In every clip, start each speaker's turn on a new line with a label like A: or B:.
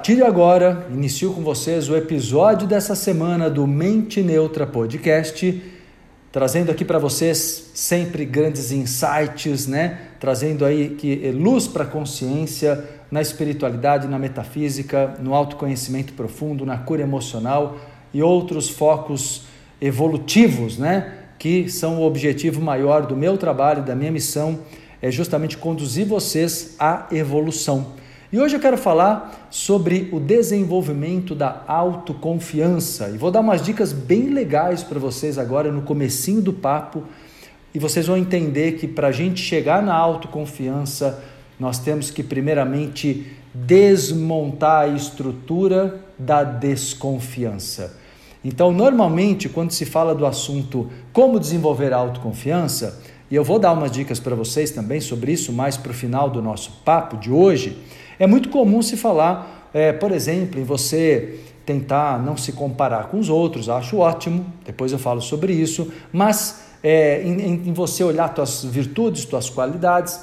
A: Partir de agora, inicio com vocês o episódio dessa semana do Mente Neutra Podcast, trazendo aqui para vocês sempre grandes insights, né? Trazendo aí que eh, luz para a consciência, na espiritualidade, na metafísica, no autoconhecimento profundo, na cura emocional e outros focos evolutivos, né? Que são o objetivo maior do meu trabalho, da minha missão, é justamente conduzir vocês à evolução. E hoje eu quero falar sobre o desenvolvimento da autoconfiança e vou dar umas dicas bem legais para vocês agora no comecinho do papo e vocês vão entender que para a gente chegar na autoconfiança nós temos que primeiramente desmontar a estrutura da desconfiança. Então, normalmente, quando se fala do assunto como desenvolver a autoconfiança, e eu vou dar umas dicas para vocês também sobre isso mais para o final do nosso papo de hoje, é muito comum se falar, é, por exemplo, em você tentar não se comparar com os outros, acho ótimo, depois eu falo sobre isso, mas é, em, em você olhar tuas virtudes, tuas qualidades,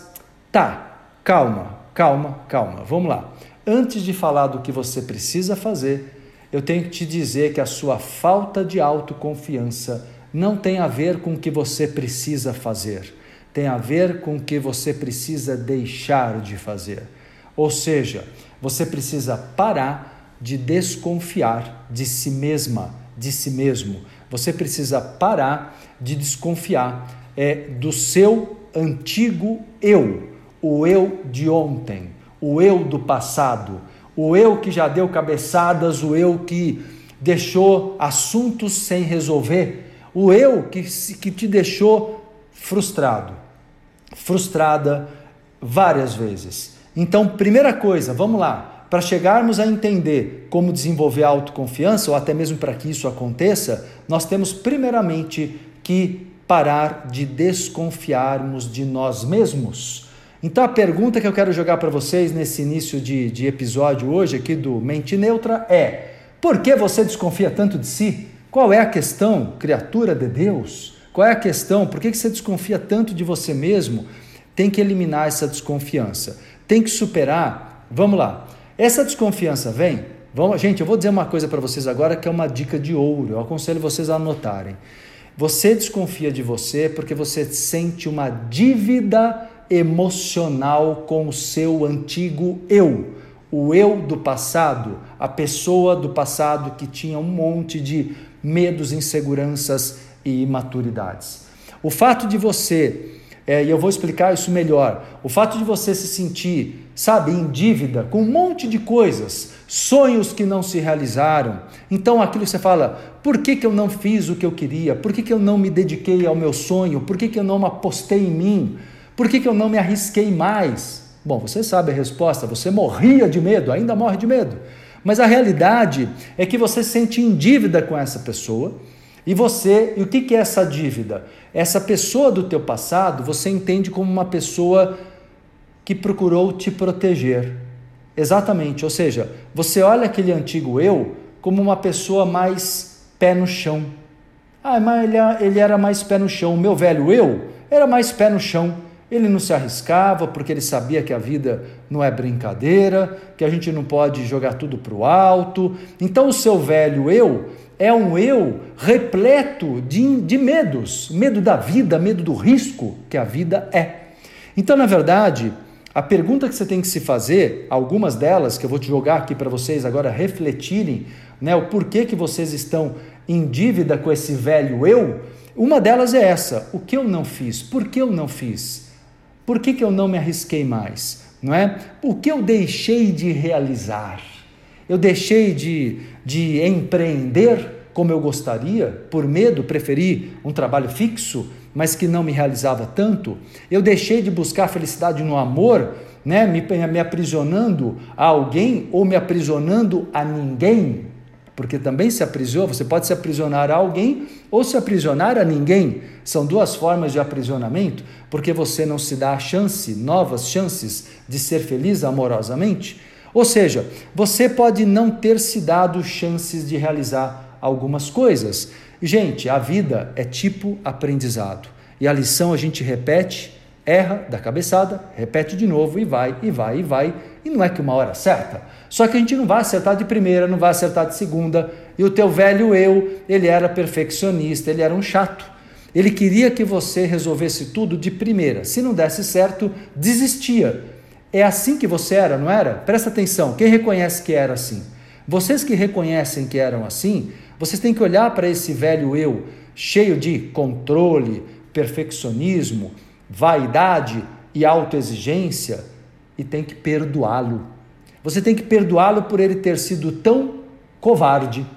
A: tá, calma, calma, calma, vamos lá. Antes de falar do que você precisa fazer, eu tenho que te dizer que a sua falta de autoconfiança não tem a ver com o que você precisa fazer, tem a ver com o que você precisa deixar de fazer. Ou seja, você precisa parar de desconfiar de si mesma, de si mesmo. Você precisa parar de desconfiar é, do seu antigo eu, o eu de ontem, o eu do passado, o eu que já deu cabeçadas, o eu que deixou assuntos sem resolver, o eu que, que te deixou frustrado, frustrada várias vezes. Então, primeira coisa, vamos lá, para chegarmos a entender como desenvolver a autoconfiança, ou até mesmo para que isso aconteça, nós temos primeiramente que parar de desconfiarmos de nós mesmos. Então, a pergunta que eu quero jogar para vocês nesse início de, de episódio hoje aqui do Mente Neutra é: por que você desconfia tanto de si? Qual é a questão, criatura de Deus? Qual é a questão? Por que você desconfia tanto de você mesmo? Tem que eliminar essa desconfiança tem que superar. Vamos lá. Essa desconfiança vem. Vamos, gente, eu vou dizer uma coisa para vocês agora que é uma dica de ouro. Eu aconselho vocês a anotarem. Você desconfia de você porque você sente uma dívida emocional com o seu antigo eu, o eu do passado, a pessoa do passado que tinha um monte de medos, inseguranças e imaturidades. O fato de você é, e eu vou explicar isso melhor. O fato de você se sentir, sabe, em dívida com um monte de coisas, sonhos que não se realizaram. Então aquilo você fala: por que, que eu não fiz o que eu queria? Por que, que eu não me dediquei ao meu sonho? Por que, que eu não apostei em mim? Por que, que eu não me arrisquei mais? Bom, você sabe a resposta: você morria de medo, ainda morre de medo. Mas a realidade é que você se sente em dívida com essa pessoa e você, e o que é essa dívida? Essa pessoa do teu passado, você entende como uma pessoa que procurou te proteger. Exatamente, ou seja, você olha aquele antigo eu como uma pessoa mais pé no chão. Ah, mas ele era mais pé no chão. O meu velho eu era mais pé no chão. Ele não se arriscava porque ele sabia que a vida não é brincadeira, que a gente não pode jogar tudo para o alto. Então, o seu velho eu é um eu repleto de, de medos, medo da vida, medo do risco que a vida é. Então, na verdade, a pergunta que você tem que se fazer, algumas delas que eu vou te jogar aqui para vocês agora refletirem, né, o porquê que vocês estão em dívida com esse velho eu, uma delas é essa: o que eu não fiz? Por que eu não fiz? Por que, que eu não me arrisquei mais? Não é? O que eu deixei de realizar? Eu deixei de, de empreender como eu gostaria, por medo, preferi um trabalho fixo, mas que não me realizava tanto. Eu deixei de buscar felicidade no amor, né, me, me aprisionando a alguém ou me aprisionando a ninguém, porque também se aprisiona, você pode se aprisionar a alguém ou se aprisionar a ninguém. São duas formas de aprisionamento, porque você não se dá a chance, novas chances de ser feliz amorosamente. Ou seja, você pode não ter se dado chances de realizar algumas coisas. Gente, a vida é tipo aprendizado. E a lição a gente repete, erra da cabeçada, repete de novo e vai, e vai, e vai, E não é que uma hora certa. Só que a gente não vai acertar de primeira, não vai acertar de segunda. E o teu velho eu, ele era perfeccionista, ele era um chato. Ele queria que você resolvesse tudo de primeira. Se não desse certo, desistia. É assim que você era, não era? Presta atenção, quem reconhece que era assim? Vocês que reconhecem que eram assim, vocês têm que olhar para esse velho eu, cheio de controle, perfeccionismo, vaidade e autoexigência, e tem que perdoá-lo. Você tem que perdoá-lo por ele ter sido tão covarde.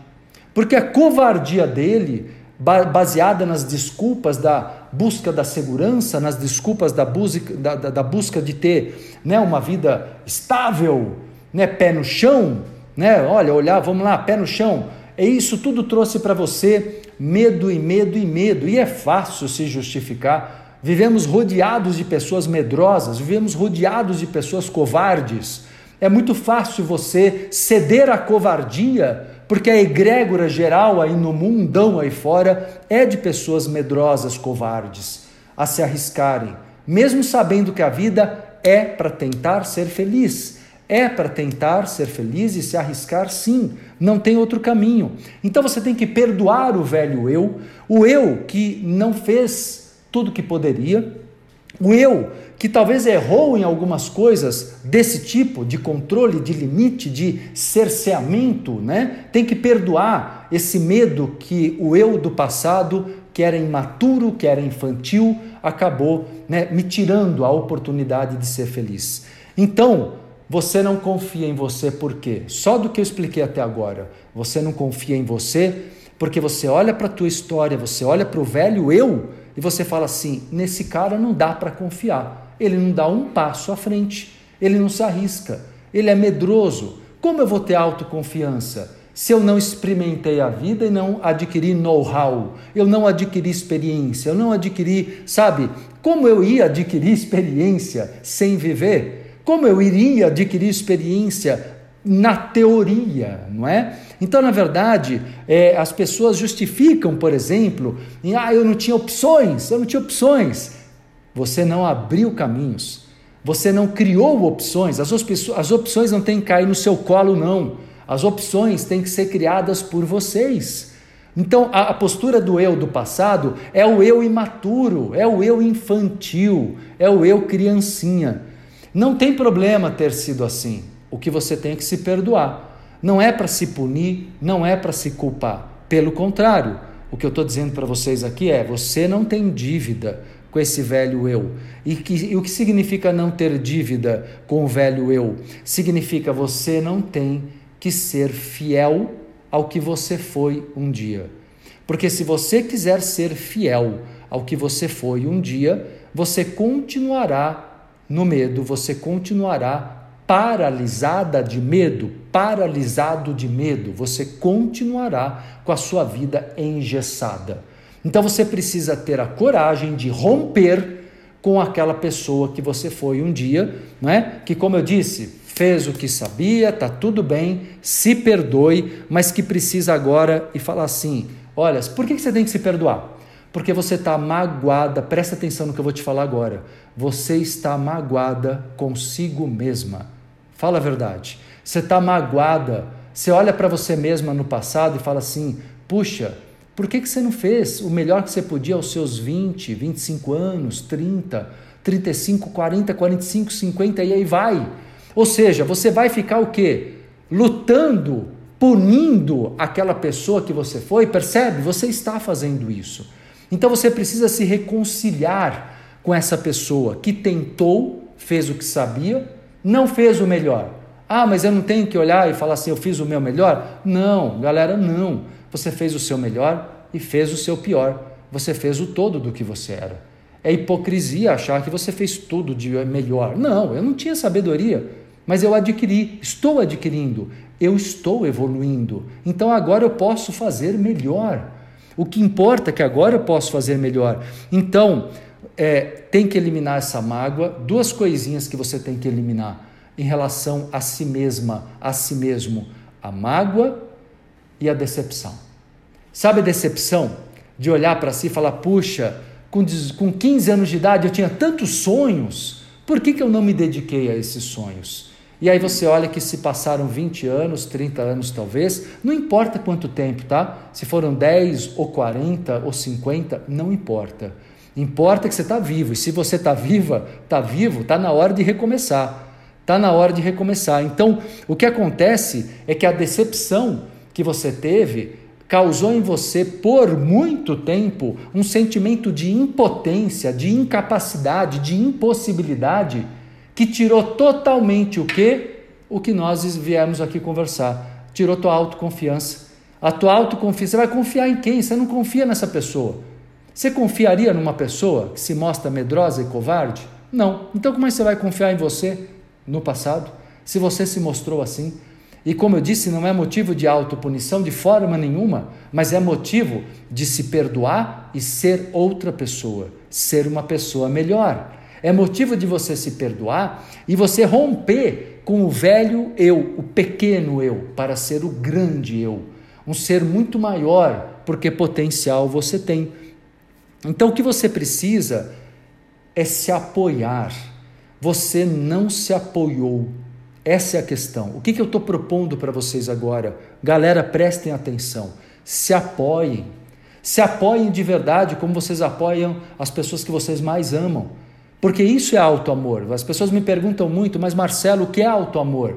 A: Porque a covardia dele, baseada nas desculpas da busca da segurança, nas desculpas da busca, da, da, da busca de ter né, uma vida estável, né, pé no chão, né? Olha, olhar, vamos lá, pé no chão. É isso tudo trouxe para você medo e medo e medo. E é fácil se justificar. Vivemos rodeados de pessoas medrosas, vivemos rodeados de pessoas covardes. É muito fácil você ceder à covardia, porque a egrégora geral aí no mundão aí fora é de pessoas medrosas, covardes, a se arriscarem, mesmo sabendo que a vida é para tentar ser feliz é para tentar ser feliz e se arriscar, sim, não tem outro caminho. Então você tem que perdoar o velho eu, o eu que não fez tudo que poderia, o eu que talvez errou em algumas coisas desse tipo, de controle, de limite, de cerceamento, né? Tem que perdoar esse medo que o eu do passado, que era imaturo, que era infantil, acabou né, me tirando a oportunidade de ser feliz. Então, você não confia em você por quê? Só do que eu expliquei até agora. Você não confia em você porque você olha para a tua história, você olha para o velho eu e você fala assim: nesse cara não dá para confiar. Ele não dá um passo à frente, ele não se arrisca, ele é medroso. Como eu vou ter autoconfiança? se eu não experimentei a vida e não adquiri know-how, eu não adquiri experiência, eu não adquiri, sabe, como eu ia adquirir experiência sem viver? Como eu iria adquirir experiência na teoria, não é? Então, na verdade, é, as pessoas justificam, por exemplo, em, ah, eu não tinha opções, eu não tinha opções. Você não abriu caminhos, você não criou opções, as, opções não têm que cair no seu colo, não. As opções têm que ser criadas por vocês. Então, a, a postura do eu do passado é o eu imaturo, é o eu infantil, é o eu criancinha. Não tem problema ter sido assim. O que você tem é que se perdoar. Não é para se punir, não é para se culpar. Pelo contrário, o que eu estou dizendo para vocês aqui é: você não tem dívida com esse velho eu. E, que, e o que significa não ter dívida com o velho eu? Significa você não tem que ser fiel ao que você foi um dia. Porque se você quiser ser fiel ao que você foi um dia, você continuará no medo, você continuará paralisada de medo, paralisado de medo, você continuará com a sua vida engessada. Então você precisa ter a coragem de romper com aquela pessoa que você foi um dia, não é? Que como eu disse, fez o que sabia, tá tudo bem, se perdoe, mas que precisa agora e falar assim: olha, por que você tem que se perdoar? Porque você está magoada, presta atenção no que eu vou te falar agora. Você está magoada consigo mesma. Fala a verdade. Você está magoada. Você olha para você mesma no passado e fala assim: puxa, por que, que você não fez o melhor que você podia aos seus 20, 25 anos, 30, 35, 40, 45, 50 e aí vai? Ou seja, você vai ficar o quê? Lutando, punindo aquela pessoa que você foi, percebe? Você está fazendo isso. Então você precisa se reconciliar com essa pessoa que tentou, fez o que sabia, não fez o melhor. Ah, mas eu não tenho que olhar e falar assim, eu fiz o meu melhor? Não, galera, não. Você fez o seu melhor e fez o seu pior. Você fez o todo do que você era. É hipocrisia achar que você fez tudo de melhor. Não, eu não tinha sabedoria, mas eu adquiri, estou adquirindo, eu estou evoluindo. Então agora eu posso fazer melhor. O que importa é que agora eu posso fazer melhor. Então, é, tem que eliminar essa mágoa. Duas coisinhas que você tem que eliminar em relação a si mesma, a si mesmo: a mágoa e a decepção. Sabe a decepção? De olhar para si e falar: puxa, com, com 15 anos de idade eu tinha tantos sonhos, por que, que eu não me dediquei a esses sonhos? E aí você olha que se passaram 20 anos, 30 anos talvez, não importa quanto tempo, tá? Se foram 10 ou 40 ou 50, não importa. Importa que você está vivo. E se você está viva, está vivo, está na hora de recomeçar. Está na hora de recomeçar. Então, o que acontece é que a decepção que você teve causou em você por muito tempo um sentimento de impotência, de incapacidade, de impossibilidade que tirou totalmente o que? O que nós viemos aqui conversar. Tirou tua autoconfiança. A tua autoconfiança, você vai confiar em quem? Você não confia nessa pessoa. Você confiaria numa pessoa que se mostra medrosa e covarde? Não. Então como é que você vai confiar em você no passado? Se você se mostrou assim? E como eu disse, não é motivo de autopunição de forma nenhuma, mas é motivo de se perdoar e ser outra pessoa, ser uma pessoa melhor. É motivo de você se perdoar e você romper com o velho eu, o pequeno eu, para ser o grande eu, um ser muito maior, porque potencial você tem. Então o que você precisa é se apoiar. Você não se apoiou essa é a questão. O que, que eu estou propondo para vocês agora? Galera, prestem atenção. Se apoiem. Se apoiem de verdade, como vocês apoiam as pessoas que vocês mais amam. Porque isso é auto-amor. As pessoas me perguntam muito, mas Marcelo, o que é auto-amor?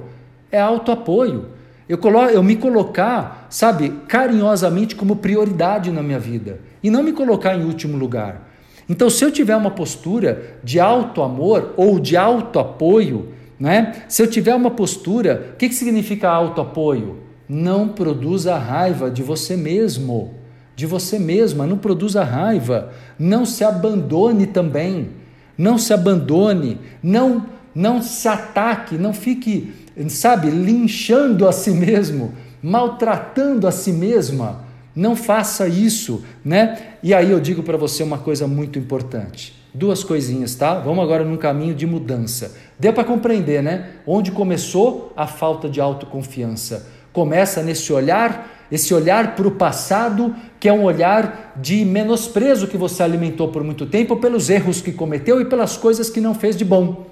A: É auto-apoio. Eu, colo eu me colocar, sabe, carinhosamente como prioridade na minha vida. E não me colocar em último lugar. Então, se eu tiver uma postura de auto-amor ou de auto-apoio, né? Se eu tiver uma postura, o que, que significa autoapoio? Não produza raiva de você mesmo, de você mesma, não produza raiva, não se abandone também, não se abandone, não, não se ataque, não fique, sabe, linchando a si mesmo, maltratando a si mesma. Não faça isso, né? E aí eu digo para você uma coisa muito importante. Duas coisinhas, tá? Vamos agora num caminho de mudança. Deu para compreender, né? Onde começou a falta de autoconfiança? Começa nesse olhar, esse olhar para o passado, que é um olhar de menosprezo que você alimentou por muito tempo pelos erros que cometeu e pelas coisas que não fez de bom.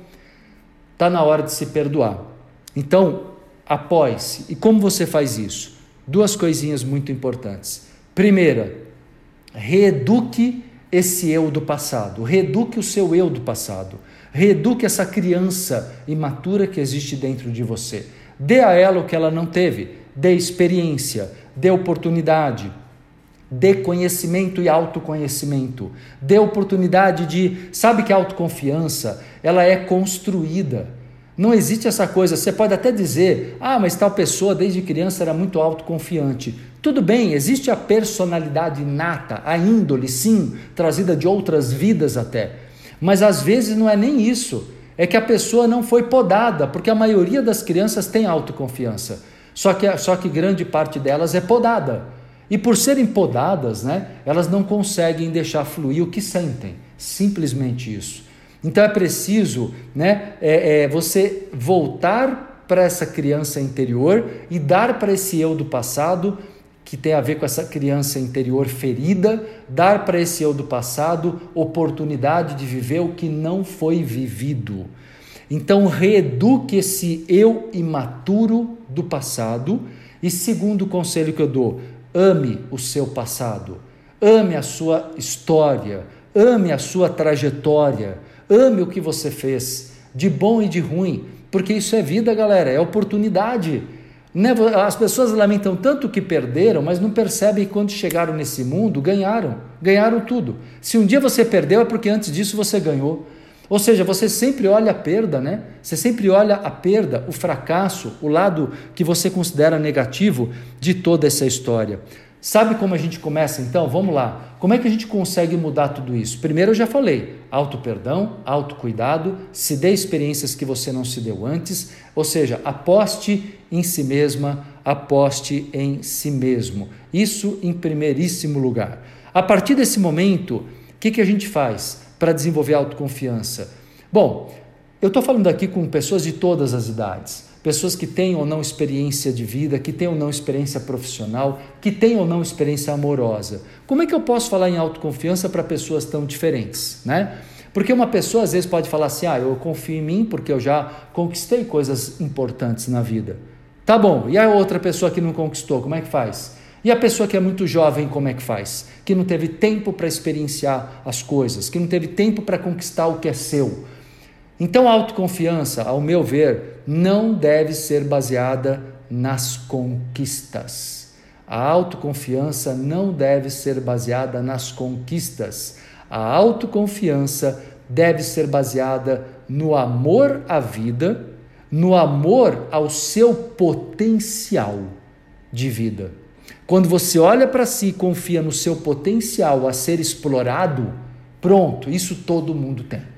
A: Está na hora de se perdoar. Então, apoie-se. E como você faz isso? Duas coisinhas muito importantes. Primeira, reeduque esse eu do passado, reeduque o seu eu do passado, reeduque essa criança imatura que existe dentro de você. Dê a ela o que ela não teve, dê experiência, dê oportunidade, dê conhecimento e autoconhecimento, dê oportunidade de, sabe que a autoconfiança, ela é construída. Não existe essa coisa, você pode até dizer, ah, mas tal pessoa desde criança era muito autoconfiante. Tudo bem, existe a personalidade inata, a índole, sim, trazida de outras vidas até. Mas às vezes não é nem isso. É que a pessoa não foi podada, porque a maioria das crianças tem autoconfiança. Só que, só que grande parte delas é podada. E por serem podadas, né, elas não conseguem deixar fluir o que sentem. Simplesmente isso. Então é preciso né, é, é, você voltar para essa criança interior e dar para esse eu do passado que tem a ver com essa criança interior ferida, dar para esse eu do passado oportunidade de viver o que não foi vivido. Então, reeduque esse eu imaturo do passado. E segundo conselho que eu dou, ame o seu passado, ame a sua história, ame a sua trajetória, ame o que você fez, de bom e de ruim, porque isso é vida, galera, é oportunidade. Né, as pessoas lamentam tanto que perderam, mas não percebem quando chegaram nesse mundo, ganharam, ganharam tudo. Se um dia você perdeu, é porque antes disso você ganhou. Ou seja, você sempre olha a perda, né? Você sempre olha a perda, o fracasso, o lado que você considera negativo de toda essa história. Sabe como a gente começa então? Vamos lá. Como é que a gente consegue mudar tudo isso? Primeiro eu já falei: auto-perdão, auto-cuidado, se dê experiências que você não se deu antes, ou seja, aposte em si mesma, aposte em si mesmo. Isso em primeiríssimo lugar. A partir desse momento, o que, que a gente faz para desenvolver autoconfiança? Bom, eu estou falando aqui com pessoas de todas as idades pessoas que têm ou não experiência de vida, que têm ou não experiência profissional, que têm ou não experiência amorosa. Como é que eu posso falar em autoconfiança para pessoas tão diferentes, né? Porque uma pessoa às vezes pode falar assim: ah, eu confio em mim porque eu já conquistei coisas importantes na vida. Tá bom, e a outra pessoa que não conquistou, como é que faz? E a pessoa que é muito jovem, como é que faz? Que não teve tempo para experienciar as coisas, que não teve tempo para conquistar o que é seu. Então a autoconfiança, ao meu ver, não deve ser baseada nas conquistas. A autoconfiança não deve ser baseada nas conquistas. A autoconfiança deve ser baseada no amor à vida, no amor ao seu potencial de vida. Quando você olha para si e confia no seu potencial a ser explorado, pronto, isso todo mundo tem.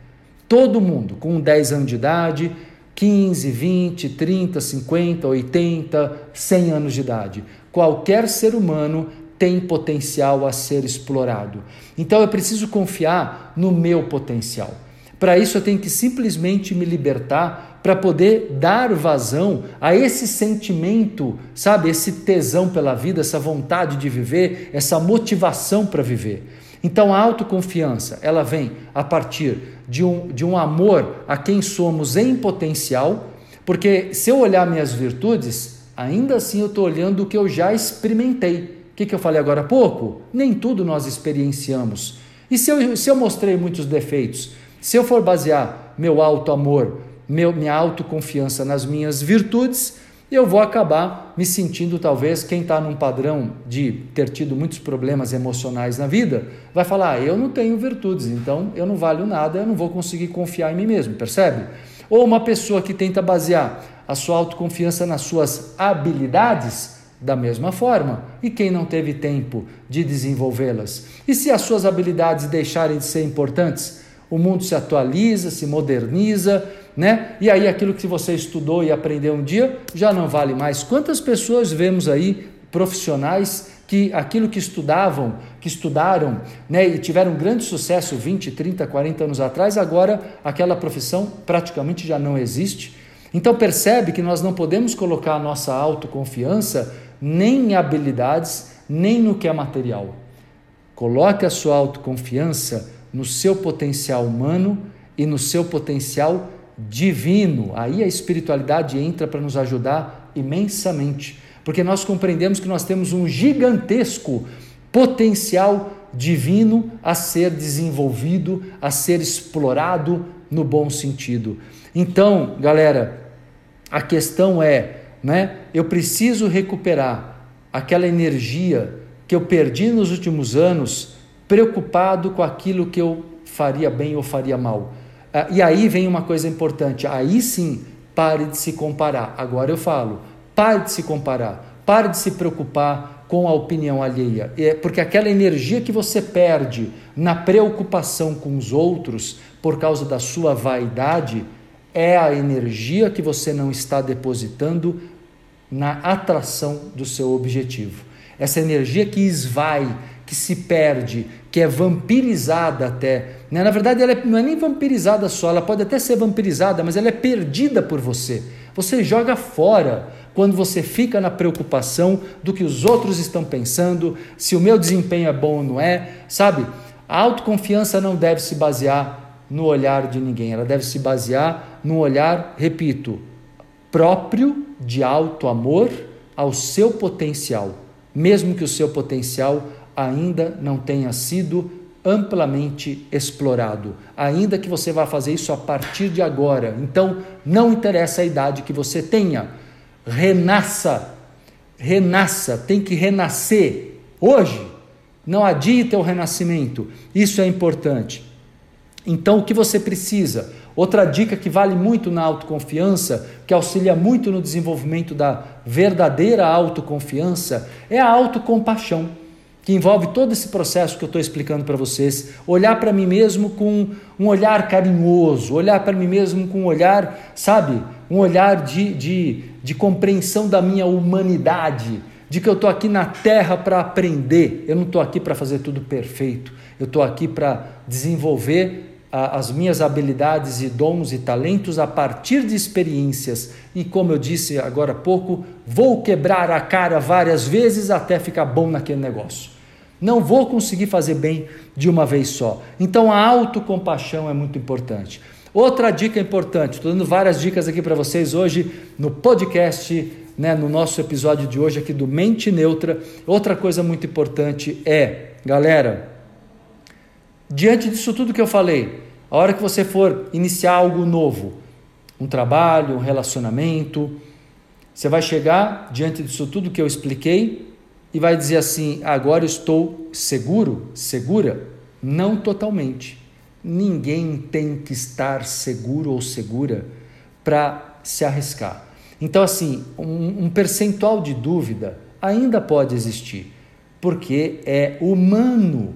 A: Todo mundo, com 10 anos de idade, 15, 20, 30, 50, 80, 100 anos de idade. Qualquer ser humano tem potencial a ser explorado. Então eu preciso confiar no meu potencial. Para isso eu tenho que simplesmente me libertar para poder dar vazão a esse sentimento, sabe, esse tesão pela vida, essa vontade de viver, essa motivação para viver. Então a autoconfiança, ela vem a partir de um, de um amor a quem somos em potencial, porque se eu olhar minhas virtudes, ainda assim eu estou olhando o que eu já experimentei. O que, que eu falei agora há pouco? Nem tudo nós experienciamos. E se eu, se eu mostrei muitos defeitos? Se eu for basear meu alto amor, meu, minha autoconfiança nas minhas virtudes, eu vou acabar me sentindo, talvez, quem está num padrão de ter tido muitos problemas emocionais na vida, vai falar: ah, eu não tenho virtudes, então eu não valho nada, eu não vou conseguir confiar em mim mesmo, percebe? Ou uma pessoa que tenta basear a sua autoconfiança nas suas habilidades, da mesma forma. E quem não teve tempo de desenvolvê-las? E se as suas habilidades deixarem de ser importantes? O mundo se atualiza, se moderniza, né? E aí aquilo que você estudou e aprendeu um dia já não vale mais. Quantas pessoas vemos aí profissionais que aquilo que estudavam, que estudaram, né, e tiveram grande sucesso 20, 30, 40 anos atrás, agora aquela profissão praticamente já não existe. Então percebe que nós não podemos colocar a nossa autoconfiança nem em habilidades, nem no que é material. Coloque a sua autoconfiança no seu potencial humano e no seu potencial divino. Aí a espiritualidade entra para nos ajudar imensamente, porque nós compreendemos que nós temos um gigantesco potencial divino a ser desenvolvido, a ser explorado no bom sentido. Então, galera, a questão é, né? Eu preciso recuperar aquela energia que eu perdi nos últimos anos, preocupado com aquilo que eu faria bem ou faria mal. Ah, e aí vem uma coisa importante, aí sim, pare de se comparar. Agora eu falo, pare de se comparar, pare de se preocupar com a opinião alheia, é porque aquela energia que você perde na preocupação com os outros por causa da sua vaidade, é a energia que você não está depositando na atração do seu objetivo. Essa energia que esvai, que se perde, que é vampirizada até. Né? Na verdade, ela é, não é nem vampirizada só, ela pode até ser vampirizada, mas ela é perdida por você. Você joga fora quando você fica na preocupação do que os outros estão pensando, se o meu desempenho é bom ou não é, sabe? A autoconfiança não deve se basear no olhar de ninguém, ela deve se basear no olhar, repito, próprio de alto amor ao seu potencial, mesmo que o seu potencial ainda não tenha sido amplamente explorado, ainda que você vá fazer isso a partir de agora. Então, não interessa a idade que você tenha, renasça, renasça, tem que renascer hoje. Não adie teu renascimento, isso é importante. Então, o que você precisa? Outra dica que vale muito na autoconfiança, que auxilia muito no desenvolvimento da verdadeira autoconfiança, é a autocompaixão, que envolve todo esse processo que eu estou explicando para vocês. Olhar para mim mesmo com um olhar carinhoso, olhar para mim mesmo com um olhar, sabe, um olhar de, de, de compreensão da minha humanidade, de que eu estou aqui na terra para aprender, eu não estou aqui para fazer tudo perfeito, eu estou aqui para desenvolver as minhas habilidades e dons e talentos a partir de experiências. E como eu disse agora há pouco, vou quebrar a cara várias vezes até ficar bom naquele negócio. Não vou conseguir fazer bem de uma vez só. Então a autocompaixão é muito importante. Outra dica importante, estou dando várias dicas aqui para vocês hoje no podcast, né, no nosso episódio de hoje aqui do Mente Neutra. Outra coisa muito importante é, galera, diante disso tudo que eu falei, a hora que você for iniciar algo novo, um trabalho, um relacionamento, você vai chegar diante disso tudo que eu expliquei e vai dizer assim: agora estou seguro, segura? Não totalmente. Ninguém tem que estar seguro ou segura para se arriscar. Então, assim, um, um percentual de dúvida ainda pode existir, porque é humano.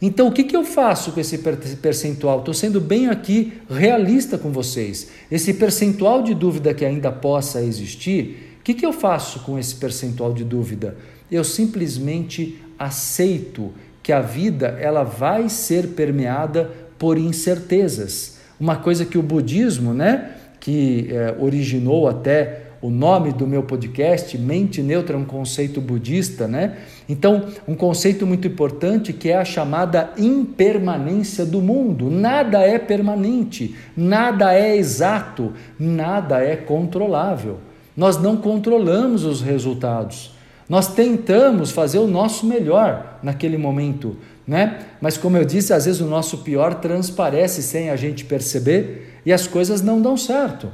A: Então, o que, que eu faço com esse percentual? Estou sendo bem aqui realista com vocês. Esse percentual de dúvida que ainda possa existir, o que, que eu faço com esse percentual de dúvida? Eu simplesmente aceito que a vida ela vai ser permeada por incertezas. Uma coisa que o budismo, né, que é, originou até o nome do meu podcast, Mente Neutra, é um conceito budista, né? Então, um conceito muito importante que é a chamada impermanência do mundo. Nada é permanente, nada é exato, nada é controlável. Nós não controlamos os resultados. Nós tentamos fazer o nosso melhor naquele momento, né? Mas como eu disse, às vezes o nosso pior transparece sem a gente perceber e as coisas não dão certo.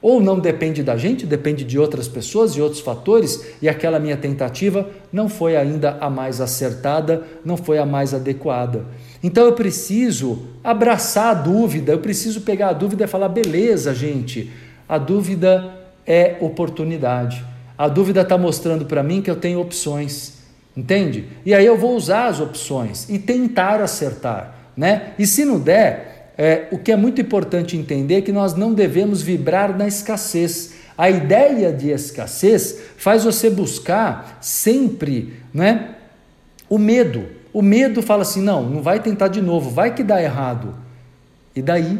A: Ou não depende da gente, depende de outras pessoas e outros fatores, e aquela minha tentativa não foi ainda a mais acertada, não foi a mais adequada. Então eu preciso abraçar a dúvida, eu preciso pegar a dúvida e falar: beleza, gente, a dúvida é oportunidade. A dúvida está mostrando para mim que eu tenho opções. Entende? E aí eu vou usar as opções e tentar acertar, né? E se não der, é, o que é muito importante entender é que nós não devemos vibrar na escassez. A ideia de escassez faz você buscar sempre, né? O medo. O medo fala assim: não, não vai tentar de novo, vai que dá errado. E daí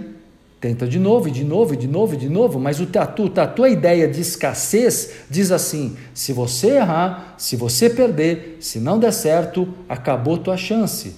A: Tenta de novo, e de novo, e de novo, e de novo, mas o tatu, a tua ideia de escassez diz assim: se você errar, se você perder, se não der certo, acabou tua chance.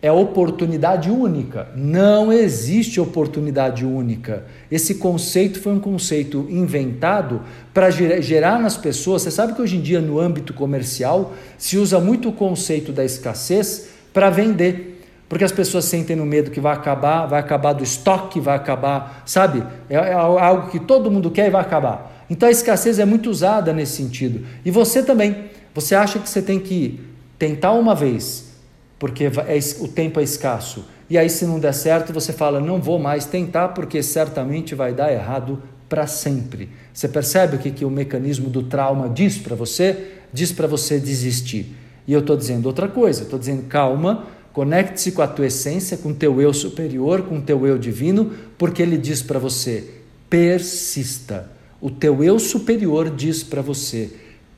A: É oportunidade única. Não existe oportunidade única. Esse conceito foi um conceito inventado para gerar nas pessoas. Você sabe que hoje em dia, no âmbito comercial, se usa muito o conceito da escassez para vender porque as pessoas sentem no medo que vai acabar, vai acabar do estoque, vai acabar, sabe? É, é algo que todo mundo quer e vai acabar. Então a escassez é muito usada nesse sentido. E você também. Você acha que você tem que tentar uma vez, porque é, o tempo é escasso. E aí, se não der certo, você fala: não vou mais tentar, porque certamente vai dar errado para sempre. Você percebe o que, que o mecanismo do trauma diz para você? Diz para você desistir. E eu estou dizendo outra coisa, estou dizendo calma, Conecte-se com a tua essência, com o teu eu superior, com o teu eu divino, porque ele diz para você: persista. O teu eu superior diz para você: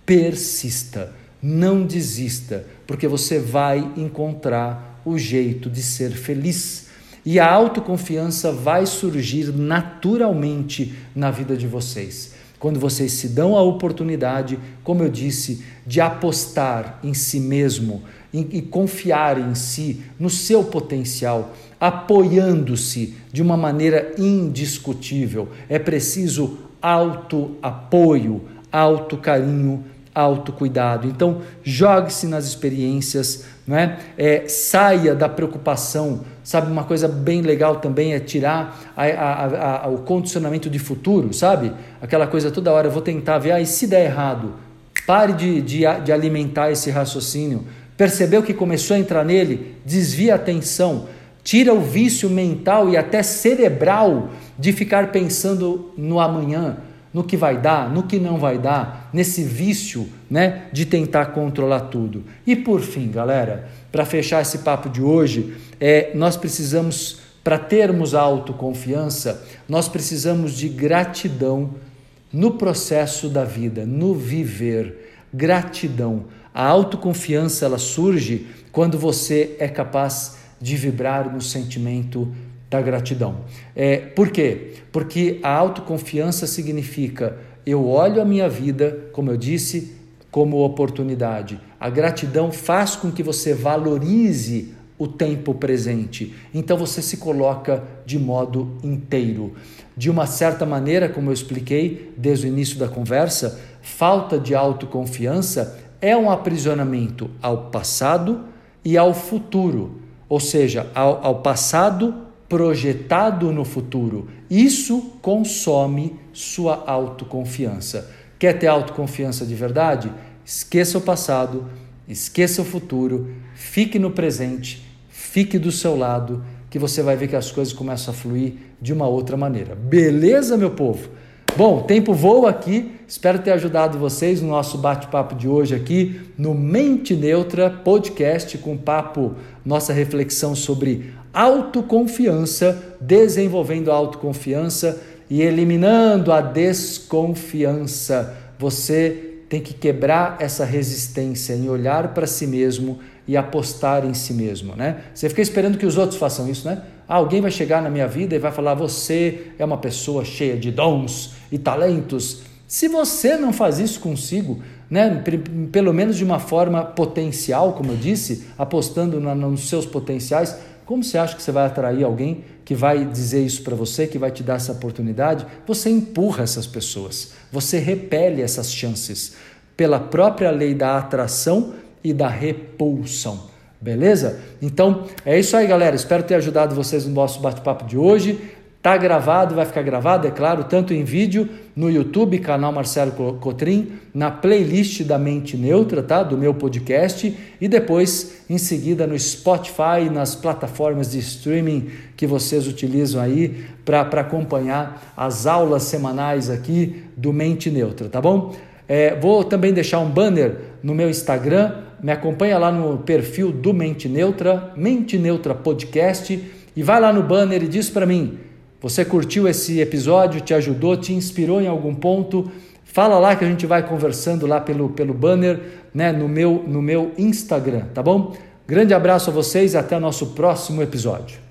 A: persista, não desista, porque você vai encontrar o jeito de ser feliz. E a autoconfiança vai surgir naturalmente na vida de vocês. Quando vocês se dão a oportunidade, como eu disse, de apostar em si mesmo, e confiar em si, no seu potencial, apoiando-se de uma maneira indiscutível. É preciso auto-apoio, auto-carinho, autocuidado. Então, jogue-se nas experiências, né? É, saia da preocupação. Sabe, uma coisa bem legal também é tirar a, a, a, o condicionamento de futuro, sabe? Aquela coisa toda hora, eu vou tentar ver, ah, e se der errado? Pare de, de, de alimentar esse raciocínio. Percebeu que começou a entrar nele? Desvia a atenção, tira o vício mental e até cerebral de ficar pensando no amanhã, no que vai dar, no que não vai dar, nesse vício, né, de tentar controlar tudo. E por fim, galera, para fechar esse papo de hoje, é, nós precisamos para termos autoconfiança, nós precisamos de gratidão no processo da vida, no viver. Gratidão. A autoconfiança ela surge quando você é capaz de vibrar no sentimento da gratidão. É, por quê? Porque a autoconfiança significa eu olho a minha vida, como eu disse, como oportunidade. A gratidão faz com que você valorize o tempo presente. Então você se coloca de modo inteiro. De uma certa maneira, como eu expliquei desde o início da conversa, falta de autoconfiança é um aprisionamento ao passado e ao futuro, ou seja, ao, ao passado projetado no futuro. Isso consome sua autoconfiança. Quer ter autoconfiança de verdade? Esqueça o passado, esqueça o futuro, fique no presente, fique do seu lado, que você vai ver que as coisas começam a fluir de uma outra maneira. Beleza, meu povo? Bom, o tempo voa aqui. Espero ter ajudado vocês no nosso bate-papo de hoje aqui no Mente Neutra Podcast com papo, nossa reflexão sobre autoconfiança, desenvolvendo a autoconfiança e eliminando a desconfiança. Você tem que quebrar essa resistência em olhar para si mesmo e apostar em si mesmo, né? Você fica esperando que os outros façam isso, né? Ah, alguém vai chegar na minha vida e vai falar: você é uma pessoa cheia de dons e talentos. Se você não faz isso consigo, né, pelo menos de uma forma potencial, como eu disse, apostando na, nos seus potenciais, como você acha que você vai atrair alguém que vai dizer isso para você, que vai te dar essa oportunidade? Você empurra essas pessoas, você repele essas chances pela própria lei da atração e da repulsão. Beleza? Então é isso aí, galera. Espero ter ajudado vocês no nosso bate-papo de hoje. Tá gravado, vai ficar gravado, é claro, tanto em vídeo no YouTube, canal Marcelo Cotrim, na playlist da Mente Neutra, tá? Do meu podcast e depois em seguida no Spotify, nas plataformas de streaming que vocês utilizam aí para acompanhar as aulas semanais aqui do Mente Neutra, tá bom? É, vou também deixar um banner no meu Instagram, me acompanha lá no perfil do Mente Neutra, Mente Neutra Podcast, e vai lá no banner e diz para mim você curtiu esse episódio? Te ajudou? Te inspirou em algum ponto? Fala lá que a gente vai conversando lá pelo, pelo banner, né, no meu, no meu Instagram, tá bom? Grande abraço a vocês e até o nosso próximo episódio.